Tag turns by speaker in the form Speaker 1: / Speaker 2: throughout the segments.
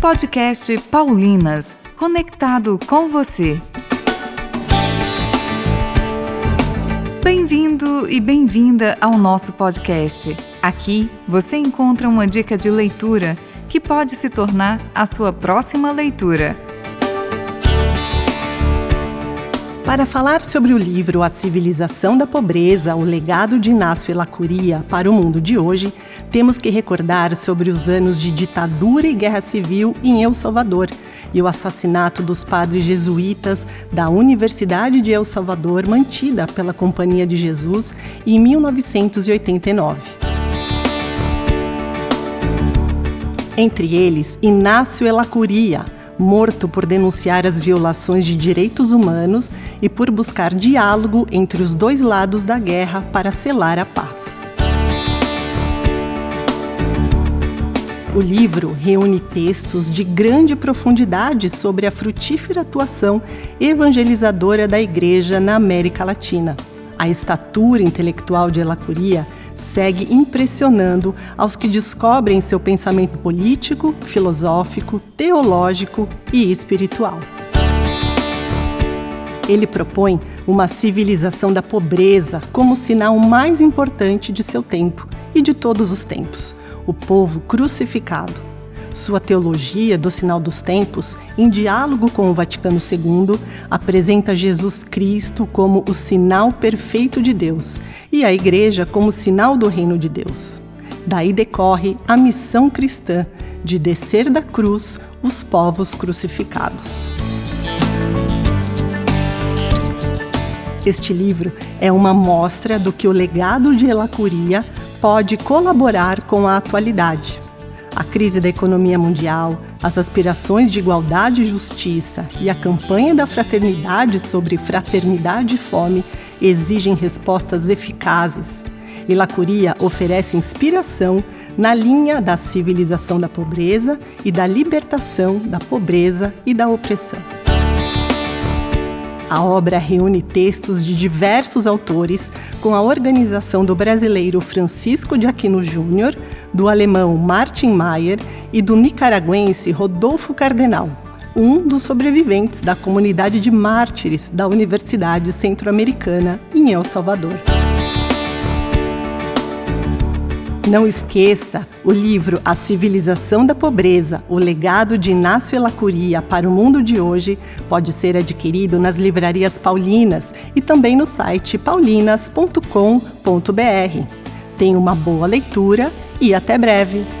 Speaker 1: Podcast Paulinas, conectado com você. Bem-vindo e bem-vinda ao nosso podcast. Aqui você encontra uma dica de leitura que pode se tornar a sua próxima leitura.
Speaker 2: Para falar sobre o livro A Civilização da Pobreza, o legado de Inácio Elacuria para o mundo de hoje, temos que recordar sobre os anos de ditadura e guerra civil em El Salvador e o assassinato dos padres jesuítas da Universidade de El Salvador, mantida pela Companhia de Jesus em 1989. Entre eles, Inácio Elacuria, morto por denunciar as violações de direitos humanos e por buscar diálogo entre os dois lados da guerra para selar a paz. O livro reúne textos de grande profundidade sobre a frutífera atuação evangelizadora da Igreja na América Latina. A estatura intelectual de Elacuria segue impressionando aos que descobrem seu pensamento político, filosófico, teológico e espiritual. Ele propõe uma civilização da pobreza como sinal mais importante de seu tempo e de todos os tempos o povo crucificado. Sua teologia do sinal dos tempos, em diálogo com o Vaticano II, apresenta Jesus Cristo como o sinal perfeito de Deus e a Igreja como sinal do reino de Deus. Daí decorre a missão cristã de descer da cruz os povos crucificados. Este livro é uma mostra do que o legado de Elacuria pode colaborar com a atualidade. Crise da economia mundial, as aspirações de igualdade e justiça e a campanha da fraternidade sobre fraternidade e fome exigem respostas eficazes. E Lacuria oferece inspiração na linha da civilização da pobreza e da libertação da pobreza e da opressão. A obra reúne textos de diversos autores, com a organização do brasileiro Francisco de Aquino Júnior, do alemão Martin Mayer e do nicaragüense Rodolfo Cardenal, um dos sobreviventes da comunidade de mártires da Universidade Centro-Americana em El Salvador. Não esqueça, o livro A Civilização da Pobreza, o legado de Inácio Elacuria para o mundo de hoje pode ser adquirido nas livrarias paulinas e também no site paulinas.com.br. Tenha uma boa leitura e até breve!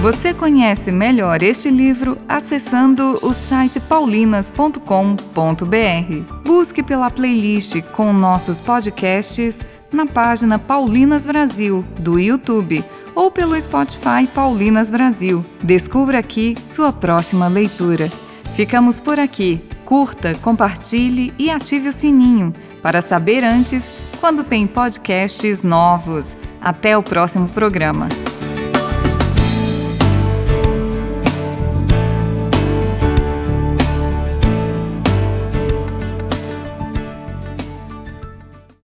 Speaker 1: Você conhece melhor este livro acessando o site paulinas.com.br. Busque pela playlist com nossos podcasts na página Paulinas Brasil do YouTube ou pelo Spotify Paulinas Brasil. Descubra aqui sua próxima leitura. Ficamos por aqui. Curta, compartilhe e ative o sininho para saber antes quando tem podcasts novos. Até o próximo programa.